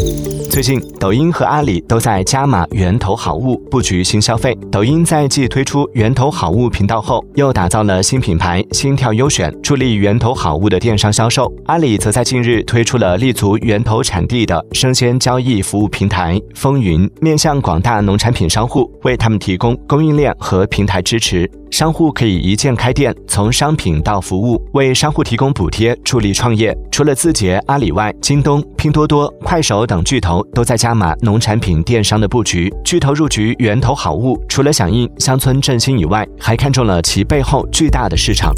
Thank you. 最近，抖音和阿里都在加码源头好物，布局新消费。抖音在继推出源头好物频道后，又打造了新品牌“心跳优选”，助力源头好物的电商销售。阿里则在近日推出了立足源头产地的生鲜交易服务平台“风云”，面向广大农产品商户，为他们提供供应链和平台支持。商户可以一键开店，从商品到服务，为商户提供补贴，助力创业。除了字节、阿里外，京东、拼多多、快手等巨头都在加码农产品电商的布局。巨头入局源头好物，除了响应乡村振兴以外，还看中了其背后巨大的市场。